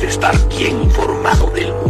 de estar bien informado del mundo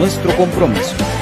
nuestro compromiso.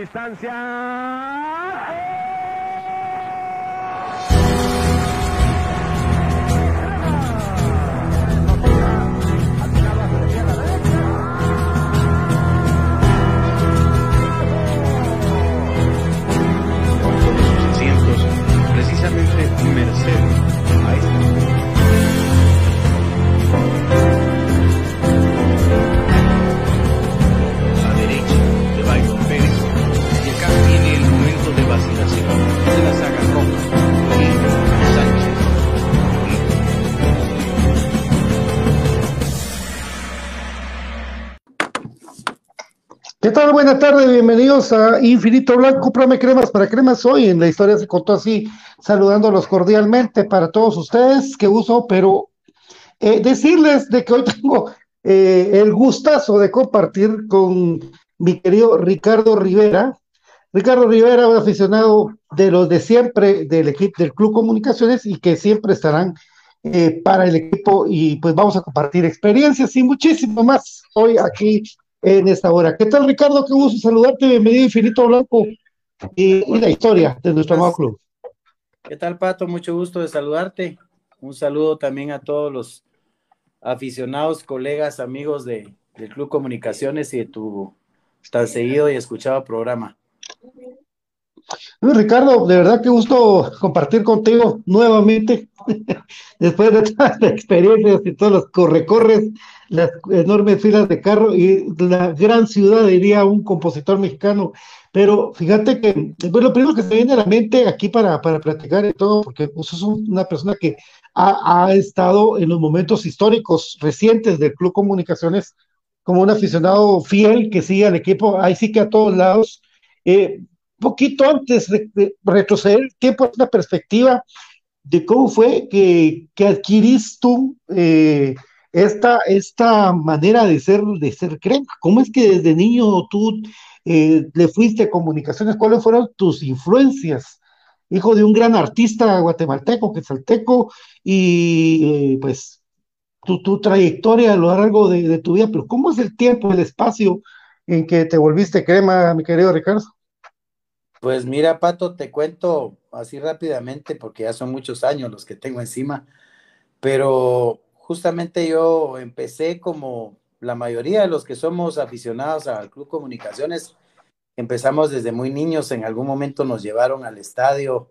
Distancia. ¿Qué tal? Buenas tardes, bienvenidos a Infinito Blanco, Prome Cremas para Cremas. Hoy en la historia se contó así, saludándolos cordialmente para todos ustedes, que uso, pero eh, decirles de que hoy tengo eh, el gustazo de compartir con mi querido Ricardo Rivera. Ricardo Rivera, un aficionado de los de siempre del equipo del Club Comunicaciones y que siempre estarán eh, para el equipo y pues vamos a compartir experiencias y muchísimo más hoy aquí en esta hora. ¿Qué tal, Ricardo? Qué gusto saludarte. Bienvenido, Infinito Blanco y, la historia de nuestro amado club. ¿Qué tal, Pato? Mucho gusto de saludarte. Un saludo también a todos los aficionados, colegas, amigos de, del Club Comunicaciones y de tu tan seguido y escuchado programa. Ricardo, de verdad que gusto compartir contigo nuevamente, después de todas las experiencias y todos los correcorres, las enormes filas de carro y la gran ciudad, diría un compositor mexicano. Pero fíjate que, pues lo primero que se viene a la mente aquí para, para platicar y todo, porque vos sos una persona que ha, ha estado en los momentos históricos recientes del Club Comunicaciones como un aficionado fiel que sigue al equipo, ahí sí que a todos lados. Eh, poquito antes de, retroceder el tiempo, una perspectiva de cómo fue que, que adquiriste tú eh, esta, esta manera de ser, de ser crema. ¿Cómo es que desde niño tú eh, le fuiste a comunicaciones? ¿Cuáles fueron tus influencias? Hijo de un gran artista guatemalteco, quetzalteco, y eh, pues tu, tu, trayectoria a lo largo de, de tu vida, pero ¿cómo es el tiempo, el espacio en que te volviste crema, mi querido Ricardo? Pues mira, Pato, te cuento así rápidamente porque ya son muchos años los que tengo encima, pero justamente yo empecé como la mayoría de los que somos aficionados al Club Comunicaciones, empezamos desde muy niños, en algún momento nos llevaron al estadio,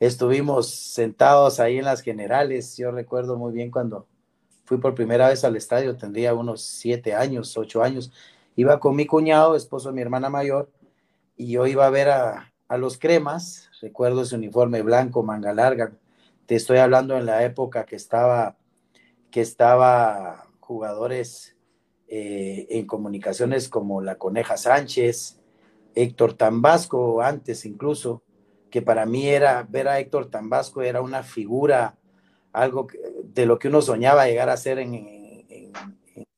estuvimos sentados ahí en las generales, yo recuerdo muy bien cuando fui por primera vez al estadio, tendría unos siete años, ocho años, iba con mi cuñado, esposo de mi hermana mayor, y yo iba a ver a, a los cremas, recuerdo ese uniforme blanco, manga larga, te estoy hablando en la época que estaba, que estaba jugadores eh, en comunicaciones como la Coneja Sánchez, Héctor Tambasco, antes incluso, que para mí era, ver a Héctor Tambasco era una figura, algo de lo que uno soñaba llegar a ser en, en,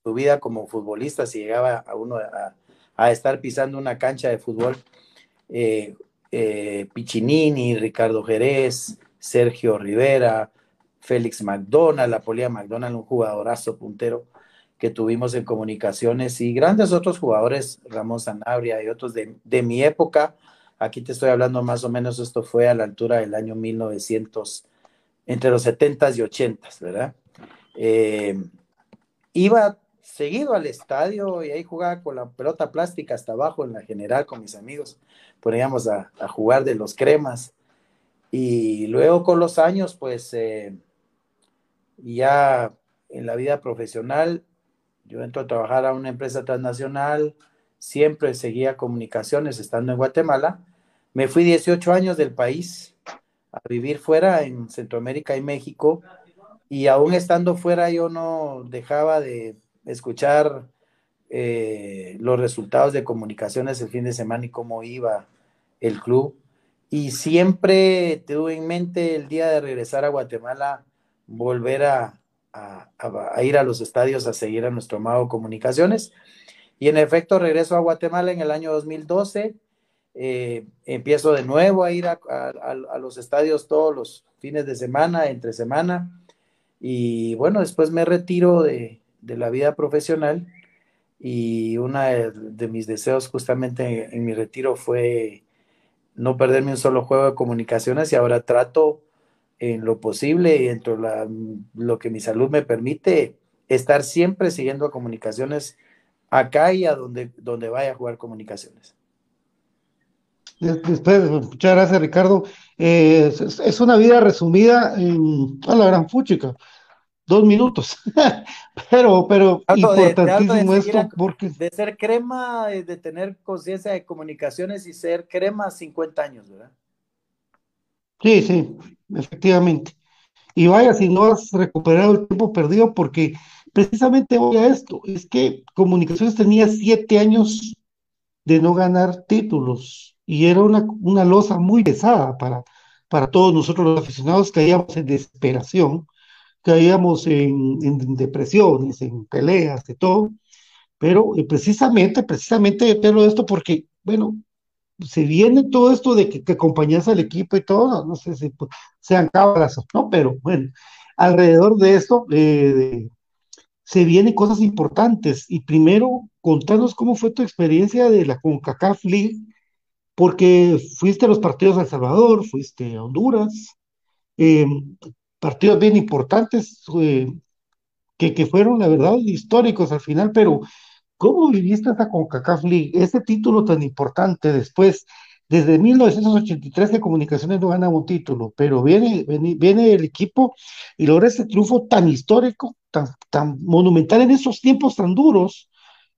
su vida como futbolista, si llegaba a uno a, a estar pisando una cancha de fútbol. Eh, eh, Piccinini, Ricardo Jerez, Sergio Rivera, Félix McDonald, Apolia McDonald, un jugadorazo puntero que tuvimos en comunicaciones y grandes otros jugadores, Ramón Sanabria y otros de, de, mi época. Aquí te estoy hablando más o menos, esto fue a la altura del año 1900, entre los 70s y 80s, ¿verdad? Eh, iba seguido al estadio y ahí jugaba con la pelota plástica hasta abajo en la general con mis amigos. Poníamos a, a jugar de los cremas. Y luego con los años, pues eh, ya en la vida profesional, yo entro a trabajar a una empresa transnacional, siempre seguía comunicaciones estando en Guatemala. Me fui 18 años del país a vivir fuera en Centroamérica y México y aún estando fuera yo no dejaba de escuchar eh, los resultados de comunicaciones el fin de semana y cómo iba el club. Y siempre tuve en mente el día de regresar a Guatemala, volver a, ir a los estadios a seguir a nuestro amado Comunicaciones. Y en efecto, regreso a Guatemala en el año 2012. Eh, empiezo de nuevo a ir a, los estadios todos los fines de semana, entre semana. Y bueno, después me retiro de, de la vida profesional y uno de, mis deseos justamente en, mi retiro fue no perderme un solo juego de comunicaciones y ahora trato en lo posible y dentro de lo que mi salud me permite estar siempre siguiendo a comunicaciones acá y a donde, donde vaya a jugar comunicaciones. Después, muchas gracias Ricardo. Eh, es, una vida resumida en a la gran fuchica dos minutos. pero, pero importantísimo esto porque. De ser crema, de tener conciencia de comunicaciones y ser crema 50 años, ¿verdad? Sí, sí, efectivamente. Y vaya, si no has recuperado el tiempo perdido, porque precisamente voy a esto, es que Comunicaciones tenía siete años de no ganar títulos y era una, una losa muy pesada para, para todos nosotros los aficionados, caíamos en desesperación caíamos en, en depresiones, en peleas, de todo, pero eh, precisamente, precisamente, pero esto porque, bueno, se viene todo esto de que, que acompañas al equipo y todo, no, sé si sean cábalas o no, pero bueno, alrededor de esto eh, se vienen cosas importantes. Y primero, contanos cómo fue tu experiencia de la CONCACAF League, porque fuiste a los partidos de El Salvador, fuiste a Honduras, eh, partidos bien importantes eh, que, que, fueron, la verdad, históricos al final, pero ¿cómo viviste esa CONCACAF League, ese título tan importante después? Desde 1983 de Comunicaciones no gana un título, pero viene, viene, viene, el equipo y logra ese triunfo tan histórico, tan, tan monumental en esos tiempos tan duros,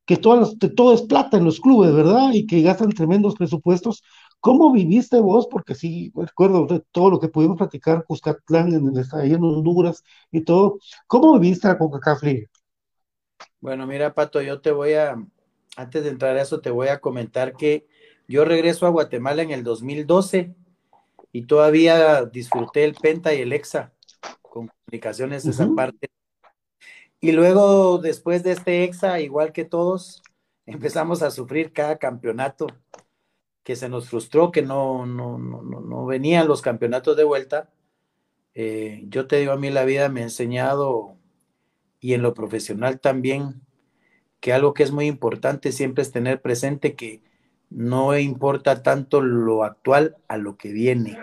que todo, todo es plata en los clubes, ¿verdad? Y que gastan tremendos presupuestos. ¿Cómo viviste vos? Porque sí, recuerdo de todo lo que pudimos platicar, Cuscatlán, en el, ahí en Honduras y todo. ¿Cómo viviste la Coca-Cola Bueno, mira, Pato, yo te voy a, antes de entrar a eso, te voy a comentar que yo regreso a Guatemala en el 2012 y todavía disfruté el Penta y el EXA con comunicaciones de esa parte. Y luego, después de este EXA, igual que todos, empezamos a sufrir cada campeonato que se nos frustró que no, no, no, no venían los campeonatos de vuelta. Eh, yo te digo, a mí la vida me ha enseñado, y en lo profesional también, que algo que es muy importante siempre es tener presente que no importa tanto lo actual a lo que viene.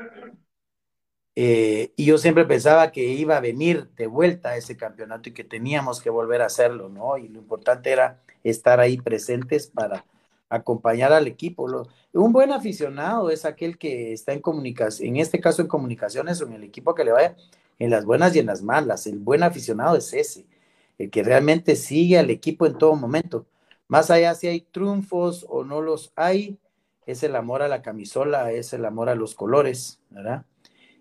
Eh, y yo siempre pensaba que iba a venir de vuelta ese campeonato y que teníamos que volver a hacerlo, ¿no? Y lo importante era estar ahí presentes para acompañar al equipo. un buen aficionado es aquel que está en comunicación, en este caso en comunicaciones o en el equipo que le vaya en las buenas y en las malas. El buen aficionado es ese, el que realmente sigue al equipo en todo momento. Más allá si hay triunfos o no los hay, es el amor a la camisola, es el amor a los colores, ¿verdad?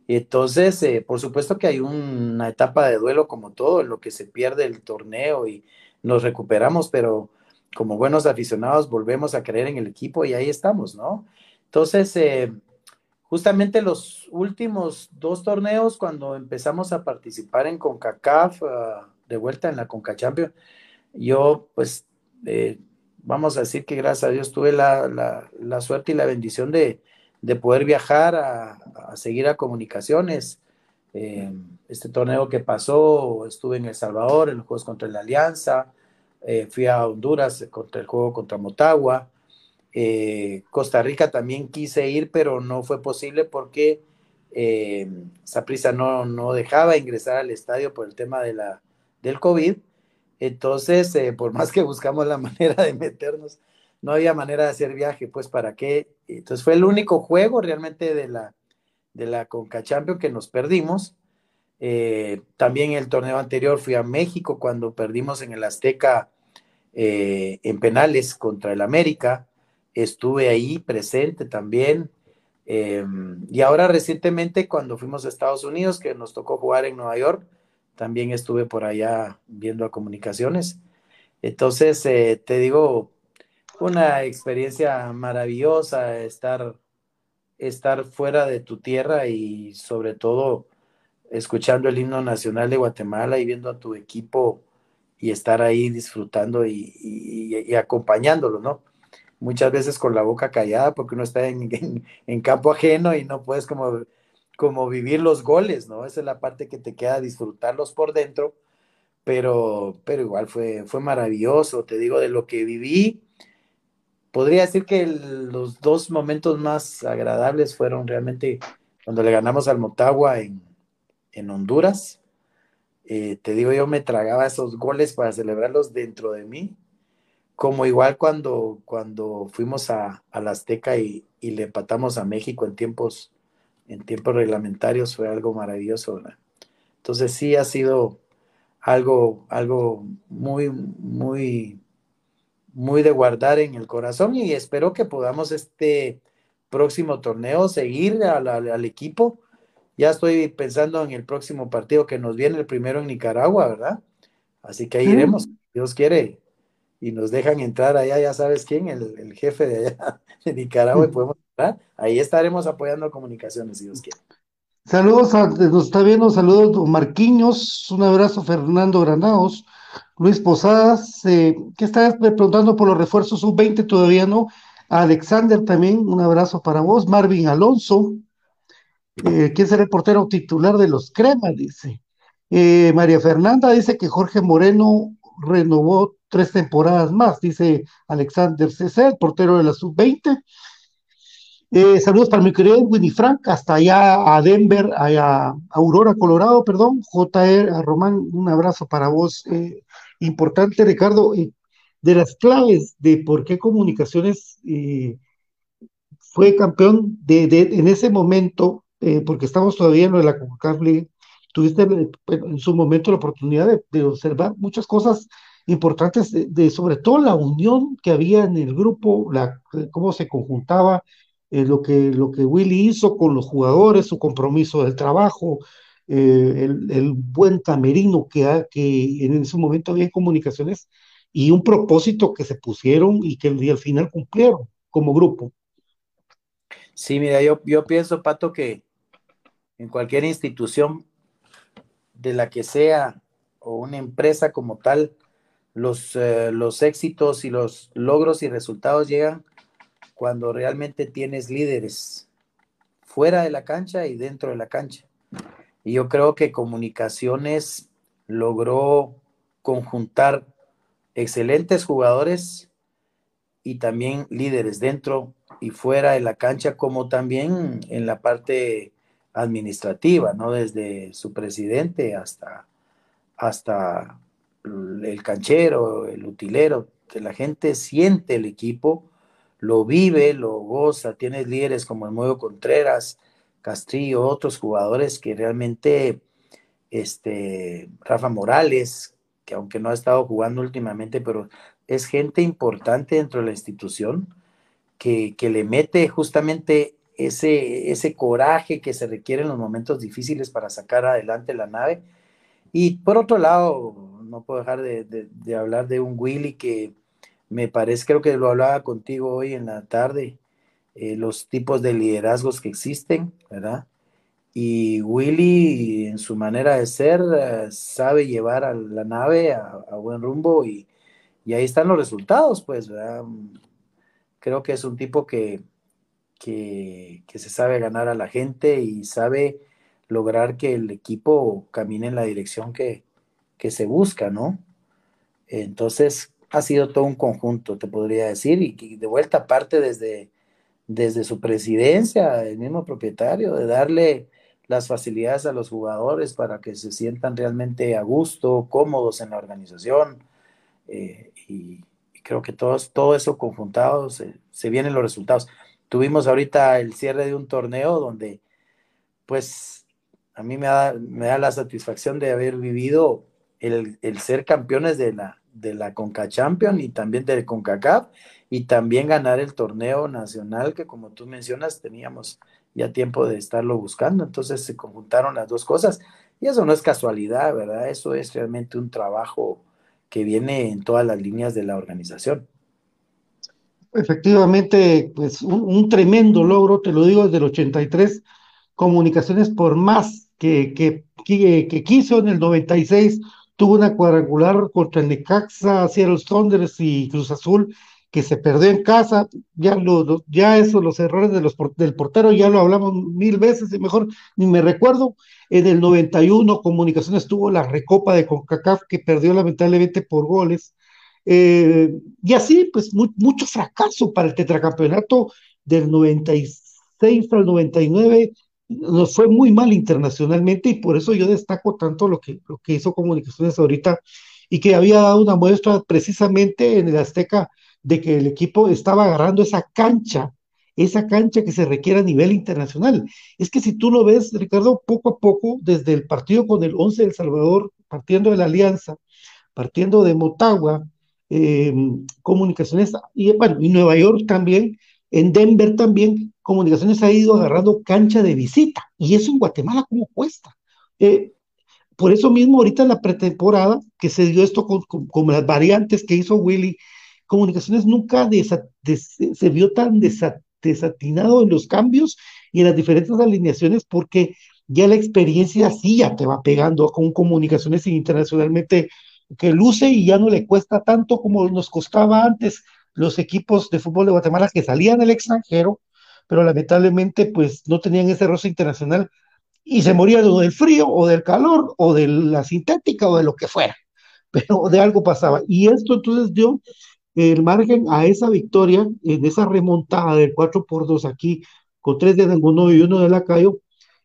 Entonces, eh, por supuesto que hay una etapa de duelo como todo, en lo que se pierde el torneo y nos recuperamos, pero como buenos aficionados volvemos a creer en el equipo y ahí estamos, ¿no? Entonces, eh, justamente los últimos dos torneos, cuando empezamos a participar en CONCACAF, ah, de vuelta en la CONCACHAMPION, yo pues, eh, vamos a decir que gracias a Dios tuve la, suerte y la bendición de, poder viajar a, seguir a comunicaciones. Eh, este torneo que pasó, estuve en El Salvador, en los Juegos contra la Alianza, eh, fui a Honduras contra el juego contra Motagua. Eh, Costa Rica también quise ir, pero no fue posible porque eh, Saprisa no, no dejaba ingresar al estadio por el tema de la, del COVID. Entonces, por más que buscamos la manera de meternos, no había manera de hacer viaje, pues para qué. Entonces fue el único juego realmente de la, de la Conca que nos perdimos. Eh, también el torneo anterior fui a México cuando perdimos en el Azteca eh, en penales contra el América. Estuve ahí presente también. Eh, y ahora recientemente cuando fuimos a Estados Unidos, que nos tocó jugar en Nueva York, también estuve por allá viendo a comunicaciones. Entonces, te digo, una experiencia maravillosa estar, estar fuera de tu tierra y sobre todo escuchando el himno nacional de Guatemala y viendo a tu equipo y estar ahí disfrutando y, acompañándolo, ¿no? Muchas veces con la boca callada porque uno está en, campo ajeno y no puedes como, como vivir los goles, ¿no? Esa es la parte que te queda disfrutarlos por dentro, pero, pero igual fue, fue maravilloso, te digo, de lo que viví, podría decir que los dos momentos más agradables fueron realmente cuando le ganamos al Motagua en, en Honduras. Eh, te digo, yo me tragaba esos goles para celebrarlos dentro de mí, como igual cuando, cuando fuimos a, a Azteca y, y, le empatamos a México en tiempos, en tiempos reglamentarios, fue algo maravilloso. ¿verdad? Entonces sí ha sido algo, algo muy, muy, muy de guardar en el corazón y espero que podamos este próximo torneo seguir al, al, equipo. Ya estoy pensando en el próximo partido que nos viene, el primero en Nicaragua, ¿verdad? Así que ahí sí. iremos, Dios quiere, y nos dejan entrar allá, ya sabes quién, el, el jefe de allá de Nicaragua, y podemos entrar. Ahí estaremos apoyando comunicaciones, si Dios quiere. Saludos, a, nos está viendo, saludos Marquiños, un abrazo Fernando Granados, Luis Posadas, eh, ¿qué estás preguntando por los refuerzos sub-20? Todavía no. Alexander también, un abrazo para vos. Marvin Alonso, eh, ¿quién será el portero titular de los Cremas? Dice. Eh, María Fernanda dice que Jorge Moreno renovó tres temporadas más, dice Alexander César, portero de la sub-20. Eh, saludos para mi querido Winnie Frank, hasta allá a Denver, a, a Aurora, Colorado, perdón. JR, a Román, un abrazo para vos. Importante, Ricardo, de las claves de por qué Comunicaciones fue campeón de, en ese momento, eh, porque estamos todavía en lo de la CONCACAF tuviste en su momento la oportunidad de, observar muchas cosas importantes, de, sobre todo la unión que había en el grupo, la, cómo se conjuntaba, eh, lo, que, lo que Willy hizo con los jugadores, su compromiso del trabajo, eh, el, el, buen camerino que, que en ese momento había en comunicaciones y un propósito que se pusieron y que al final cumplieron como grupo. Sí, mira, yo, yo pienso, Pato, que en cualquier institución de la que sea o una empresa como tal, los, eh, los éxitos y los logros y resultados llegan cuando realmente tienes líderes fuera de la cancha y dentro de la cancha. Y yo creo que Comunicaciones logró conjuntar excelentes jugadores y también líderes dentro y fuera de la cancha, como también en la parte administrativa, ¿no? Desde su presidente hasta, hasta el canchero, el utilero, que la gente siente el equipo lo vive, lo goza, tienes líderes como el Muevo Contreras, Castrillo, otros jugadores que realmente, este, Rafa Morales, que aunque no ha estado jugando últimamente, pero es gente importante dentro de la institución que, que le mete justamente ese, ese coraje que se requiere en los momentos difíciles para sacar adelante la nave. Y por otro lado, no puedo dejar de, hablar de un Willy que me parece, creo que lo hablaba contigo hoy en la tarde, eh, los tipos de liderazgos que existen, ¿verdad? Y Willy, en su manera de ser, uh, sabe llevar a la nave a, a buen rumbo y, y, ahí están los resultados, pues, ¿verdad? Creo que es un tipo que, que, se sabe ganar a la gente y sabe lograr que el equipo camine en la dirección que, que se busca, ¿no? Entonces, ha sido todo un conjunto, te podría decir, y, de vuelta parte desde, desde su presidencia, el mismo propietario, de darle las facilidades a los jugadores para que se sientan realmente a gusto, cómodos en la organización. Eh, y, creo que todos, todo eso conjuntado se, vienen los resultados. Tuvimos ahorita el cierre de un torneo donde, pues, a mí me da, me da la satisfacción de haber vivido el, ser campeones de la, de la Conca Champion y también del CONCACAF y también ganar el torneo nacional que como tú mencionas teníamos ya tiempo de estarlo buscando, entonces se conjuntaron las dos cosas y eso no es casualidad, ¿verdad? Eso es realmente un trabajo que viene en todas las líneas de la organización. Efectivamente, pues un, tremendo logro, te lo digo desde el 83, comunicaciones por más que, que, que, que quiso en el 96 tuvo una cuadrangular contra el Necaxa, Seattle Saunders y Cruz Azul, que se perdió en casa, ya, lo, ya eso, los errores de los, del portero, ya lo hablamos mil veces y mejor ni me recuerdo. En el 91, Comunicaciones tuvo la recopa de CONCACAF que perdió lamentablemente por goles. Eh, y así, pues, mucho fracaso para el tetracampeonato del 96 al 99. Nos fue muy mal internacionalmente y por eso yo destaco tanto lo que, lo que hizo Comunicaciones ahorita y que había dado una muestra precisamente en el Azteca de que el equipo estaba agarrando esa cancha, esa cancha que se requiere a nivel internacional. Es que si tú lo ves, Ricardo, poco a poco, desde el partido con el 11 del Salvador, partiendo de la Alianza, partiendo de Motagua, eh, Comunicaciones, y bueno, y Nueva York también, en Denver también, Comunicaciones ha ido agarrando cancha de visita, y eso en Guatemala, ¿cómo cuesta? Eh, por eso mismo, ahorita en la pretemporada, que se dio esto con, con las variantes que hizo Willy, Comunicaciones nunca se vio tan desatinado en los cambios y en las diferentes alineaciones porque ya la experiencia sí ya te va pegando con comunicaciones internacionalmente que luce y ya no le cuesta tanto como nos costaba antes los equipos de fútbol de Guatemala que salían del extranjero, pero lamentablemente pues no tenían ese roce internacional y se morían del frío o del calor o de la sintética o de lo que fuera, pero de algo pasaba. Y esto entonces dio el margen a esa victoria, en esa remontada del 4 por 2 aquí, con tres de ninguno y uno de Lacayo,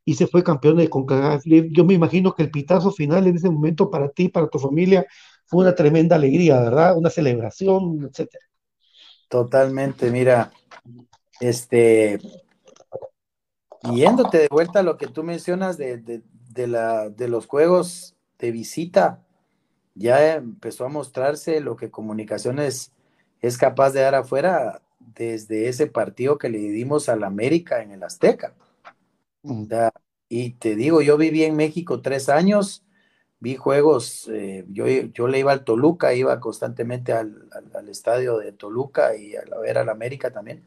y se fue campeón de CONCACAF. Yo me imagino que el pitazo final en ese momento para ti, para tu familia, fue una tremenda alegría, ¿verdad? Una celebración, etcétera. Totalmente, mira, este, yéndote de vuelta a lo que tú mencionas de, de, la, de los juegos de visita, ya empezó a mostrarse lo que comunicaciones es capaz de dar afuera desde ese partido que le dimos al América en el Azteca. Y te digo, yo viví en México tres años, vi juegos, eh, yo, yo le iba al Toluca, iba constantemente al, estadio de Toluca y a ver al América también,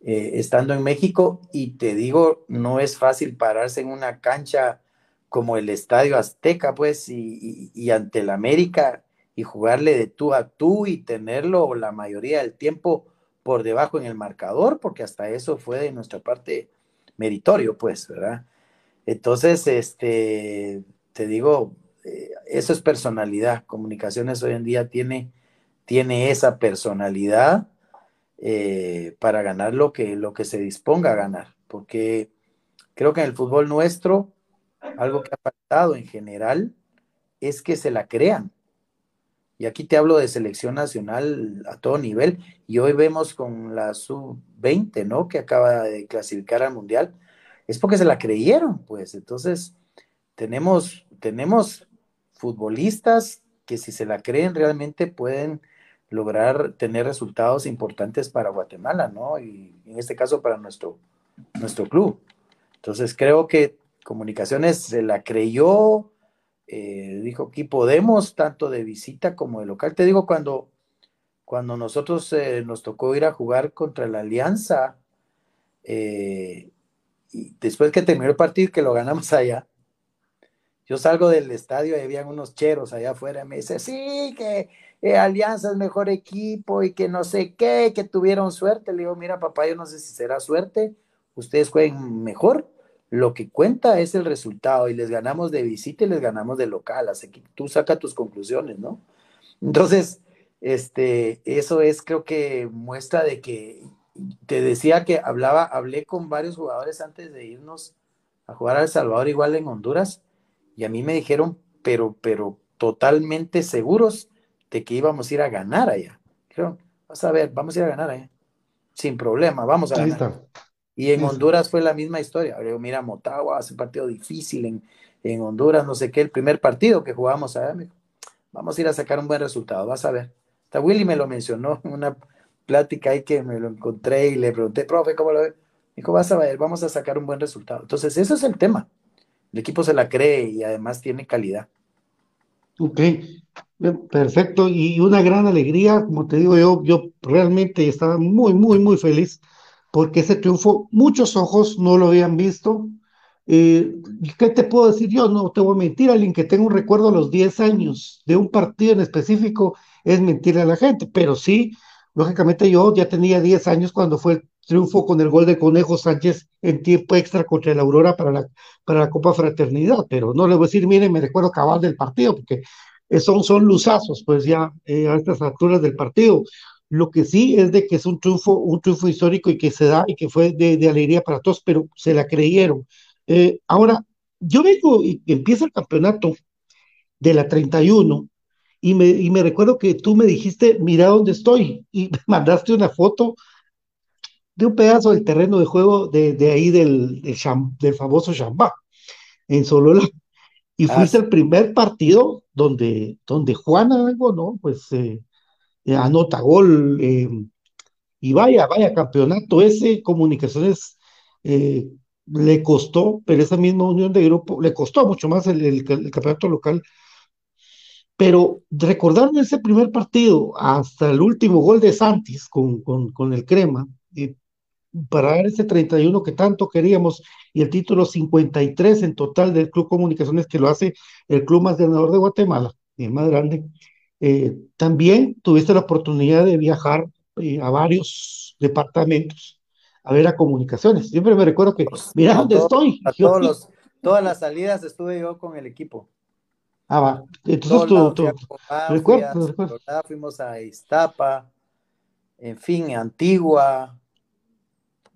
eh, estando en México, y te digo, no es fácil pararse en una cancha como el Estadio Azteca, pues, y, y ante el América y jugarle de tú a tú y tenerlo la mayoría del tiempo por debajo en el marcador, porque hasta eso fue de nuestra parte meritorio, pues, ¿verdad? Entonces, este, te digo, eh, eso es personalidad. Comunicaciones hoy en día tiene, tiene esa personalidad eh, para ganar lo que, lo que se disponga a ganar, porque creo que en el fútbol nuestro, algo que ha faltado en general es que se la crean y aquí te hablo de selección nacional a todo nivel. Y hoy vemos con la sub-20, ¿no? Que acaba de clasificar al Mundial. Es porque se la creyeron, pues. Entonces, tenemos, tenemos futbolistas que si se la creen realmente pueden lograr tener resultados importantes para Guatemala, ¿no? Y en este caso para nuestro, nuestro club. Entonces, creo que Comunicaciones se la creyó, eh, dijo aquí podemos tanto de visita como de local. Te digo, cuando, cuando nosotros eh, nos tocó ir a jugar contra la Alianza, eh, y después que terminó el partido que lo ganamos allá, yo salgo del estadio y habían unos cheros allá afuera me dice, sí, que Alianza es mejor equipo y que no sé qué, que tuvieron suerte. Le digo, mira papá, yo no sé si será suerte, ustedes jueguen mejor lo que cuenta es el resultado y les ganamos de visita y les ganamos de local, así que tú saca tus conclusiones, ¿no? Entonces, este, eso es creo que muestra de que te decía que hablaba, hablé con varios jugadores antes de irnos a jugar a El Salvador igual en Honduras y a mí me dijeron, pero, pero totalmente seguros de que íbamos a ir a ganar allá. Dijeron, vas a ver, vamos a ir a ganar allá. Sin problema, vamos a ganar. Y en Honduras fue la misma historia. Mira, Motagua hace un partido difícil en, en, Honduras, no sé qué, el primer partido que jugamos allá, vamos a ir a sacar un buen resultado, vas a ver. Hasta Willy me lo mencionó en una plática ahí que me lo encontré y le pregunté, profe, ¿cómo lo ve? Dijo, vas a ver, vamos a sacar un buen resultado. Entonces, eso es el tema. El equipo se la cree y además tiene calidad. Ok, perfecto. Y una gran alegría, como te digo yo, yo realmente estaba muy, muy, muy feliz porque ese triunfo muchos ojos no lo habían visto. Eh, ¿Qué te puedo decir yo? No te voy a mentir, alguien que tenga un recuerdo a los 10 años de un partido en específico es mentir a la gente, pero sí Lógicamente yo ya tenía 10 años cuando fue el triunfo con el gol de Conejo Sánchez en tiempo extra contra el Aurora para la, para la Copa Fraternidad, pero no le voy a decir, miren, me recuerdo cabal del partido, porque son, son luzazos, pues ya eh, a estas alturas del partido. Lo que sí es de que es un triunfo, un triunfo histórico y que se da y que fue de, de alegría para todos, pero se la creyeron. Eh, ahora, yo vengo y empieza el campeonato de la 31 y me, y me recuerdo que tú me dijiste, mira dónde estoy, y me mandaste una foto de un pedazo del terreno de juego de, de ahí del, del, del famoso Chambá, en Solola. Y ah, fuiste el primer partido donde, donde Juana algo, ¿no? Pues eh, eh, anota gol. Eh, y vaya, vaya, campeonato ese, comunicaciones eh, le costó, pero esa misma unión de grupo, le costó mucho más el, campeonato local. Pero recordar ese primer partido hasta el último gol de Santis con, con, con el Crema, para dar ese 31 que tanto queríamos y el título 53 en total del Club Comunicaciones que lo hace el club más ganador de Guatemala, el más grande. Eh, también tuviste la oportunidad de viajar eh, a varios departamentos a ver a comunicaciones. Siempre me recuerdo que, pues, mira dónde estoy. A todos los, todas las salidas estuve yo con el equipo. Ah, va. Entonces tú, tú, recuerdo. Fuimos a Iztapa, en fin, Antigua,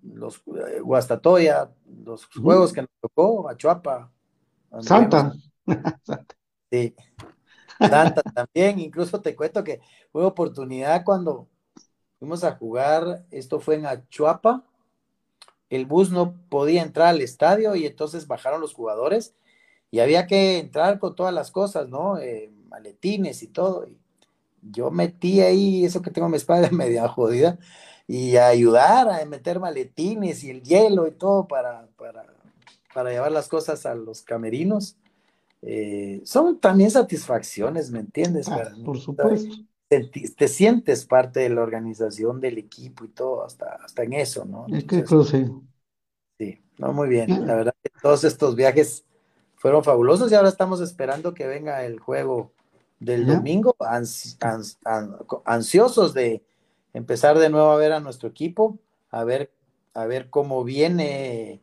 los eh, Guastatoya, los juegos que nos tocó, Achuapa. Santa. Sí. También, incluso te cuento que fue oportunidad cuando fuimos a jugar, esto fue en Achuapa, el bus no podía entrar al estadio y entonces bajaron los jugadores y había que entrar con todas las cosas, ¿no? Eh, maletines y todo. Y yo metí ahí eso que tengo mi espalda media jodida y ayudar a meter maletines y el hielo y todo para, para, para llevar las cosas a los camerinos. Eh, son también satisfacciones, ¿me entiendes? Ah, por supuesto. Te, te, sientes parte de la organización del equipo y todo, hasta, hasta en eso, ¿no? Es que creo sí. Sí, no, muy bien. La verdad que todos estos viajes fueron fabulosos y ahora estamos esperando que venga el juego del domingo, ans, ans, ansiosos de, empezar de nuevo a ver a nuestro equipo, a ver, a ver cómo viene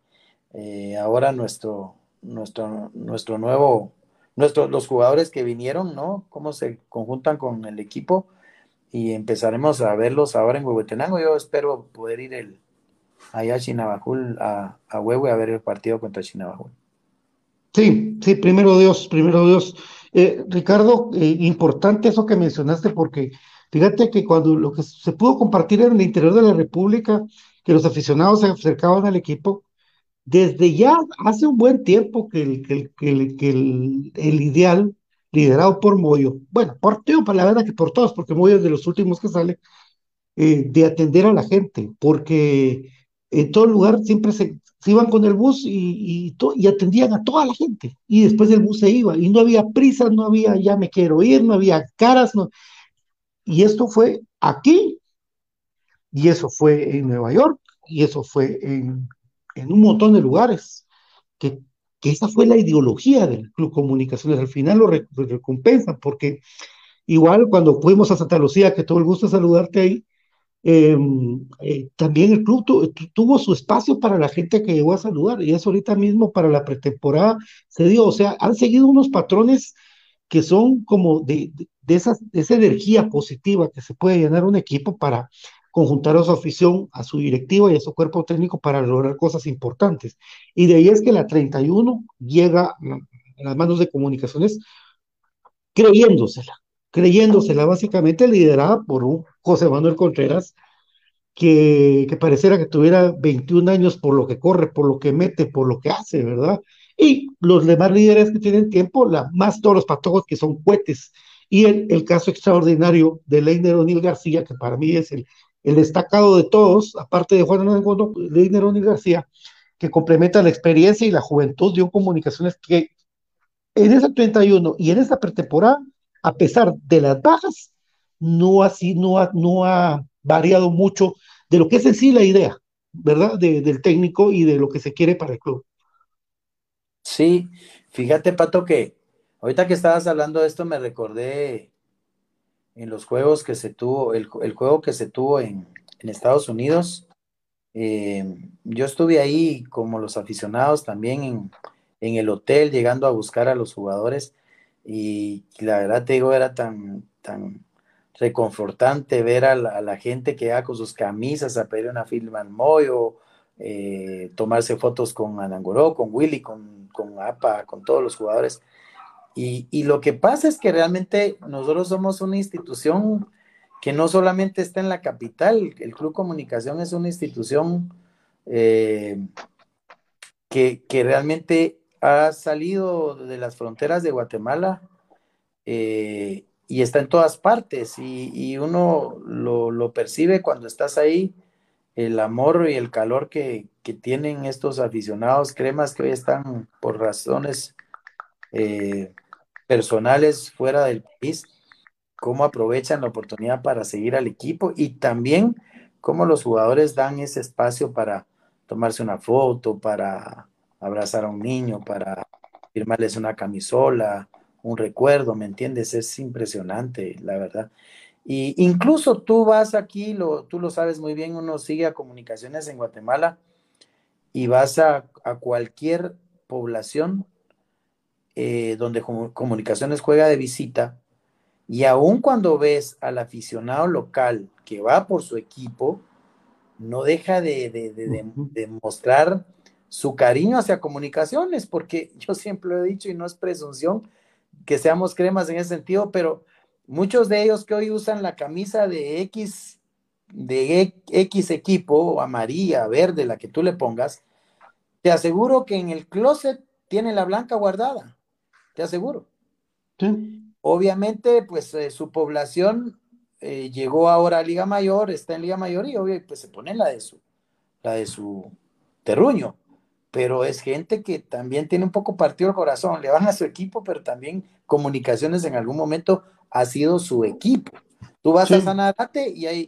eh, ahora nuestro, nuestro, nuestro nuevo, nuestro, los jugadores que vinieron, ¿no? Cómo se conjuntan con el equipo y empezaremos a verlos ahora en Huehuetenango. Yo espero poder ir el, allá a Chinabajul, a, a Huehue, a ver el partido contra Chinabajul. Sí, sí, primero Dios, primero Dios. Eh, Ricardo, eh, importante eso que mencionaste porque Fíjate que cuando lo que se pudo compartir en el interior de la República, que los aficionados se acercaban al equipo, desde ya hace un buen tiempo que el, ideal liderado por Moyo, bueno, por tío, para la verdad que por todos, porque Moyo es de los últimos que sale, eh, de atender a la gente, porque en todo lugar siempre se, iban con el bus y, atendían a toda la gente, y después el bus se iba, y no había prisa, no había ya me quiero ir, no había caras, no, y esto fue aquí, y eso fue en Nueva York, y eso fue en, en un montón de lugares, que, esa fue la ideología del Club Comunicaciones. Al final lo, re, recompensan, porque igual cuando fuimos a Santa Lucía, que todo el gusto saludarte ahí, eh, eh, también el club tu, tuvo su espacio para la gente que llegó a saludar, y eso ahorita mismo para la pretemporada se dio, o sea, han seguido unos patrones que son como de, de, de, de esa energía positiva que se puede llenar un equipo para conjuntar a su afición, a su directiva y a su cuerpo técnico para lograr cosas importantes. Y de ahí es que la 31 llega a las manos de comunicaciones creyéndosela, creyéndosela básicamente liderada por un José Manuel Contreras que, pareciera que tuviera 21 años por lo que corre, por lo que mete, por lo que hace, ¿verdad? Y los demás líderes que tienen tiempo, la, más todos los patojos que son cohetes, y el, el caso extraordinario de Leiner O'Neill García, que para mí es el, el destacado de todos, aparte de Juan Hernández Leiner O'Neill García, que complementa la experiencia y la juventud de un comunicaciones que en esa 31 y en esta pretemporada, a pesar de las bajas, no, así, no, ha, no ha variado mucho de lo que es en sí la idea, ¿verdad? De, del técnico y de lo que se quiere para el club. Sí, fíjate, Pato, que Ahorita que estabas hablando de esto me recordé en los juegos que se tuvo, el, el juego que se tuvo en, en Estados Unidos. Eh, yo estuve ahí como los aficionados también en, en, el hotel, llegando a buscar a los jugadores. Y, la verdad te digo, era tan, tan reconfortante ver a la, a la gente que va con sus camisas a pedir una firma al Moyo, eh, tomarse fotos con Anangoró, con Willy, con, con APA, con todos los jugadores. Y, lo que pasa es que realmente nosotros somos una institución que no solamente está en la capital, el Club Comunicación es una institución eh, que, que, realmente ha salido de las fronteras de Guatemala eh, y está en todas partes y, y uno lo, lo, percibe cuando estás ahí, el amor y el calor que, que, tienen estos aficionados cremas que hoy están por razones eh, personales fuera del país, cómo aprovechan la oportunidad para seguir al equipo y también cómo los jugadores dan ese espacio para tomarse una foto, para abrazar a un niño, para firmarles una camisola, un recuerdo, ¿me entiendes? Es impresionante, la verdad. Y incluso tú vas aquí, lo, tú lo sabes muy bien, uno sigue a comunicaciones en Guatemala y vas a, a cualquier población eh, donde Comunicaciones juega de visita, y aun cuando ves al aficionado local que va por su equipo, no deja de, de, de, de, mostrar su cariño hacia comunicaciones, porque yo siempre lo he dicho y no es presunción que seamos cremas en ese sentido, pero muchos de ellos que hoy usan la camisa de X, de X equipo, amarilla, verde, la que tú le pongas, te aseguro que en el closet tiene la blanca guardada te aseguro. Sí. Obviamente, pues eh, su población eh, llegó ahora a Liga Mayor, está en Liga Mayor y obviamente pues, se pone la de su, la de su terruño. Pero es gente que también tiene un poco partido el corazón, le van a su equipo, pero también comunicaciones en algún momento ha sido su equipo. Tú vas sí. a Sanarate y hay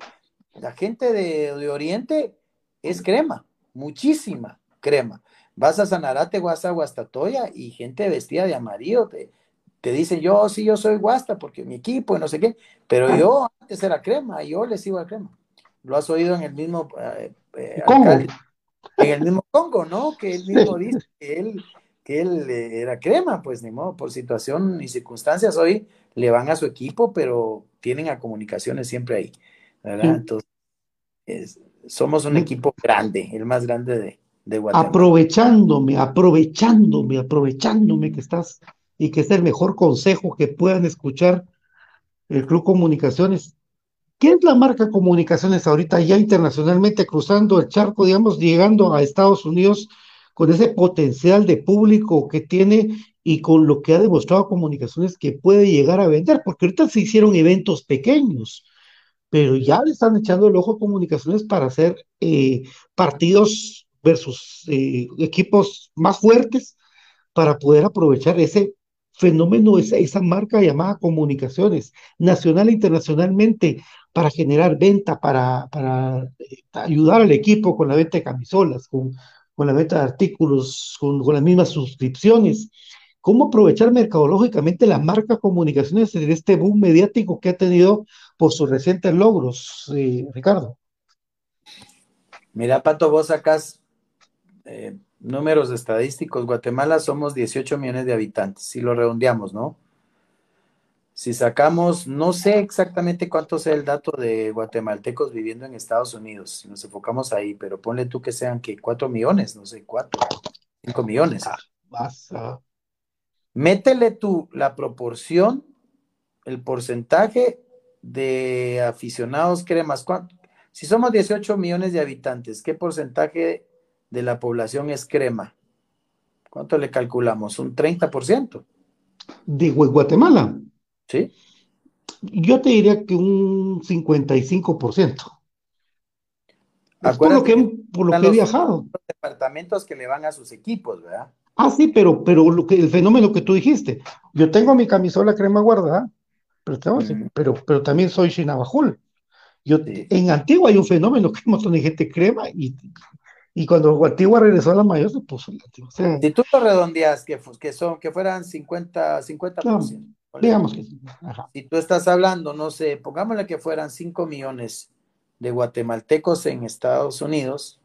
la gente de, de Oriente es crema, muchísima crema. Vas a Sanarate, vas a Guastatoya y gente vestida de amarillo te, te dice, yo sí, yo soy Guasta porque mi equipo y no sé qué, pero yo antes era crema y yo les iba a crema. Lo has oído en el mismo eh, eh, alcalde, en el mismo Congo, ¿no? Que él mismo dice que él, que él eh, era crema, pues ni modo, por situación y circunstancias hoy le van a su equipo, pero tienen a comunicaciones siempre ahí, ¿verdad? Entonces, es, somos un equipo grande, el más grande de, aprovechándome, aprovechándome, aprovechándome que estás y que es el mejor consejo que puedan escuchar el Club Comunicaciones. ¿Qué es la marca Comunicaciones ahorita ya internacionalmente cruzando el charco, digamos, llegando a Estados Unidos con ese potencial de público que tiene y con lo que ha demostrado Comunicaciones que puede llegar a vender? Porque ahorita se hicieron eventos pequeños, pero ya le están echando el ojo a Comunicaciones para hacer eh, partidos versus eh, equipos más fuertes para poder aprovechar ese fenómeno, esa, esa marca llamada comunicaciones, nacional e internacionalmente, para generar venta, para, para eh, ayudar al equipo con la venta de camisolas, con, con la venta de artículos, con, con las mismas suscripciones. ¿Cómo aprovechar mercadológicamente la marca comunicaciones en este boom mediático que ha tenido por sus recientes logros, eh, Ricardo? Mira, Pato, vos sacas eh, números estadísticos, Guatemala somos 18 millones de habitantes, si lo redondeamos, ¿no? Si sacamos, no sé exactamente cuánto sea el dato de guatemaltecos viviendo en Estados Unidos, si nos enfocamos ahí, pero ponle tú que sean que 4 millones, no sé, 4, 5 millones. Ah, a... Métele tú la proporción, el porcentaje de aficionados cremas. Si somos 18 millones de habitantes, ¿qué porcentaje de la población es crema. ¿Cuánto le calculamos? ¿Un 30%? ¿De Guatemala? Sí. Yo te diría que un 55%. Es por lo que, por lo que he viajado. Los departamentos que le van a sus equipos, ¿verdad? Ah, sí, pero, pero lo que, el fenómeno que tú dijiste, yo tengo mi camisola crema guardada, pero, tengo, mm. pero, pero también soy Chinabajul. Yo, sí. En Antigua hay un fenómeno que un montón de gente crema y y cuando Antigua regresó a la mayor, se puso la Antigua. O sea, si tú lo redondeas, que, que, son, que fueran 50, 50%, claro. Digamos que sí. Ajá. Si tú estás hablando, no sé, pongámosle que fueran 5 millones de guatemaltecos en Estados Unidos,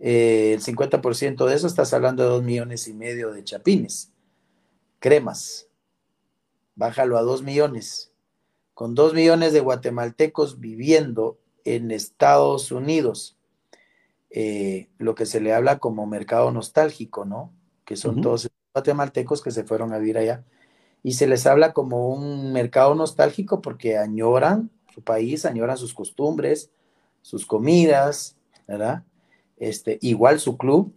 eh, el 50% de eso estás hablando de 2 millones y medio de chapines, cremas. Bájalo a 2 millones. Con 2 millones de guatemaltecos viviendo en Estados Unidos, eh, lo que se le habla como mercado nostálgico, ¿no? Que son Ujú. todos guatemaltecos que se fueron a vivir allá. Y se les habla como un mercado nostálgico porque añoran su país, añoran sus costumbres, sus comidas, ¿verdad? Este, igual su club.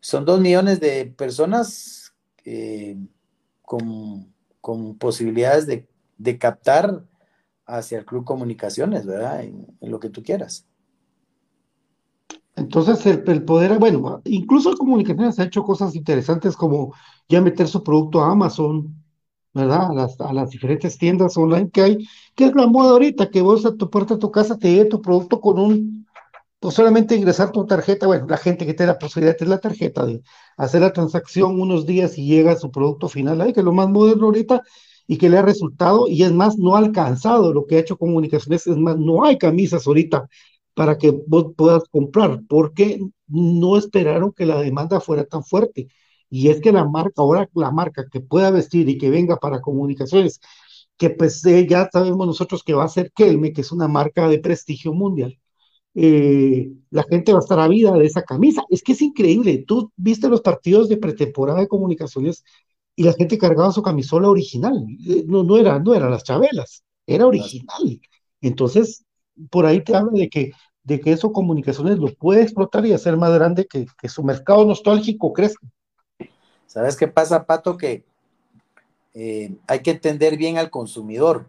Son dos millones de personas eh, con, con posibilidades de, de captar hacia el Club Comunicaciones, ¿verdad? En, en lo que tú quieras. Entonces, el, el poder, bueno, incluso Comunicaciones ha hecho cosas interesantes como ya meter su producto a Amazon, ¿verdad? A las, a las diferentes tiendas online que hay, que es la moda ahorita, que vos a tu puerta de tu casa te llegue tu producto con un, pues solamente ingresar tu tarjeta, bueno, la gente que tiene la posibilidad de tener la tarjeta, de hacer la transacción unos días y llega su producto final ahí, que es lo más moderno ahorita y que le ha resultado, y es más, no ha alcanzado lo que ha hecho Comunicaciones, es más, no hay camisas ahorita para que vos puedas comprar, porque no esperaron que la demanda fuera tan fuerte. Y es que la marca, ahora la marca que pueda vestir y que venga para comunicaciones, que pues eh, ya sabemos nosotros que va a ser Kelme, que es una marca de prestigio mundial, eh, la gente va a estar ávida de esa camisa. Es que es increíble. Tú viste los partidos de pretemporada de comunicaciones y la gente cargaba su camisola original. Eh, No, no era, no era las chabelas, era original. Entonces, por ahí te habla de que, de que eso comunicaciones lo puede explotar y hacer más grande que, que su mercado nostálgico crezca. ¿Sabes qué pasa, Pato? Que eh, hay que entender bien al consumidor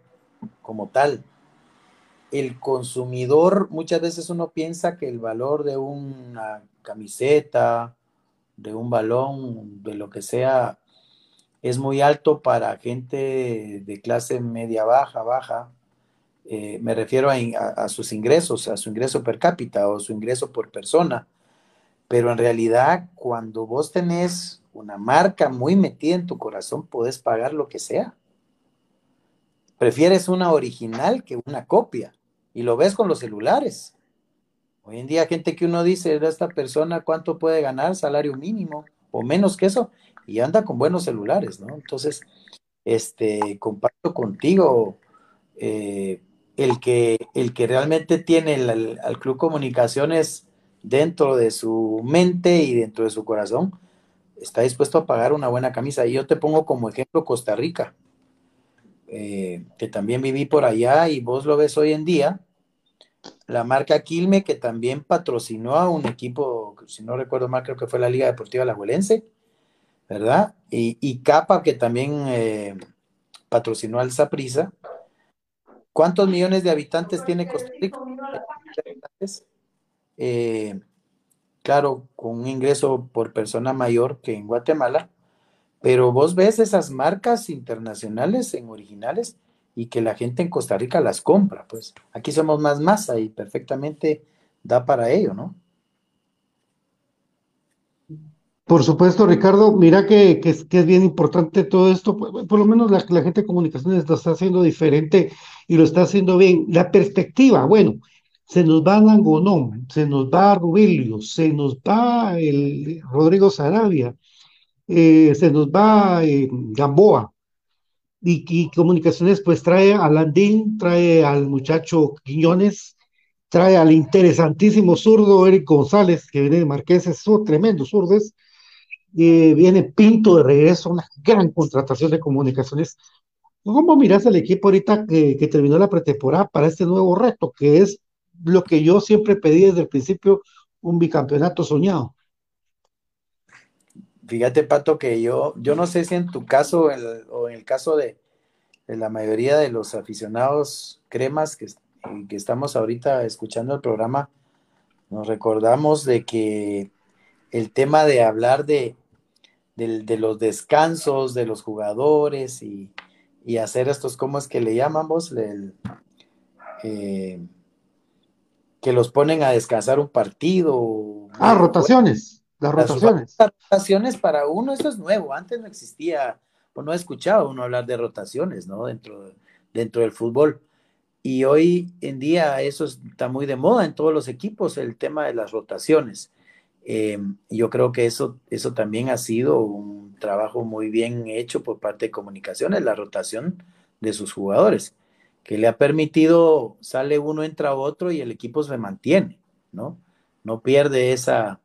como tal. El consumidor, muchas veces uno piensa que el valor de una camiseta, de un balón, de lo que sea, es muy alto para gente de clase media baja, baja. Eh, me refiero a, sus ingresos, a su ingreso per cápita o su ingreso por persona. Pero en realidad, cuando vos tenés una marca muy metida en tu corazón, puedes pagar lo que sea. Prefieres una original que una copia. Y lo ves con los celulares. Hoy en día, gente que uno dice, esta persona, ¿cuánto puede ganar? Salario mínimo o menos que eso. Y anda con buenos celulares, ¿no? Entonces, este, comparto contigo, eh, el, que, el que realmente tiene al Club Comunicaciones dentro de su mente y dentro de su corazón, está dispuesto a pagar una buena camisa. Y yo te pongo como ejemplo Costa Rica, eh, que también viví por allá y vos lo ves hoy en día. La marca Quilme, que también patrocinó a un equipo, si no recuerdo mal, creo que fue la Liga Deportiva Alajuelense, ¿verdad? Y, y Capa, que también eh, patrocinó al Saprisa. ¿Cuántos millones de habitantes tiene Costa Rica? Eh, claro, con un ingreso por persona mayor que en Guatemala, pero vos ves esas marcas internacionales en originales y que la gente en Costa Rica las compra, pues aquí somos más masa y perfectamente da para ello, ¿no? Por supuesto, Ricardo, mira que, es, es bien importante todo esto, por, por lo menos la, la, gente de comunicaciones lo está haciendo diferente y lo está haciendo bien. La perspectiva, bueno, se nos va Nangonón, se nos va Rubilio, se nos va el Rodrigo Sarabia, eh, se nos va eh, Gamboa, y, Comunicaciones pues trae a Landín, trae al muchacho Quiñones, trae al interesantísimo zurdo Eric González, que viene de Marqueses, son tremendos zurdes, eh, viene Pinto de regreso, una gran contratación de Comunicaciones. ¿Cómo miras al equipo ahorita que, terminó la pretemporada para este nuevo reto, que es lo que yo siempre pedí desde el principio, un bicampeonato soñado. Fíjate, Pato, que yo, yo no sé si en tu caso o en el caso de, de, la mayoría de los aficionados cremas que, que estamos ahorita escuchando el programa, nos recordamos de que el tema de hablar de, de, de los descansos de los jugadores y, y, hacer estos, ¿cómo es que le llaman vos? El, eh, que los ponen a descansar un partido. Ah, rotaciones, las rotaciones. Las rotaciones para uno, eso es nuevo, antes no existía pues no he escuchado uno hablar de rotaciones, ¿no? Dentro, dentro del fútbol. Y hoy en día eso está muy de moda en todos los equipos, el tema de las rotaciones. Eh, yo creo que eso, eso también ha sido un trabajo muy bien hecho por parte de comunicaciones, la rotación de sus jugadores, que le ha permitido, sale uno, entra otro y el equipo se mantiene, ¿no? No pierde esa,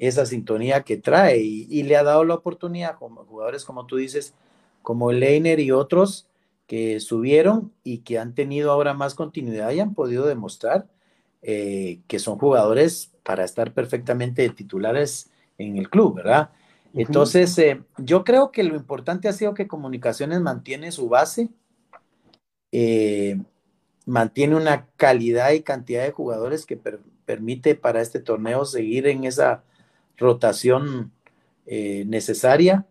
esa sintonía que trae y, le ha dado la oportunidad como jugadores, como tú dices, como Leiner y otros que subieron y que han tenido ahora más continuidad y han podido demostrar eh, que son jugadores para estar perfectamente titulares en el club, ¿verdad? Entonces, eh, yo creo que lo importante ha sido que Comunicaciones mantiene su base, eh, mantiene una calidad y cantidad de jugadores que permite para este torneo seguir en esa rotación necesaria.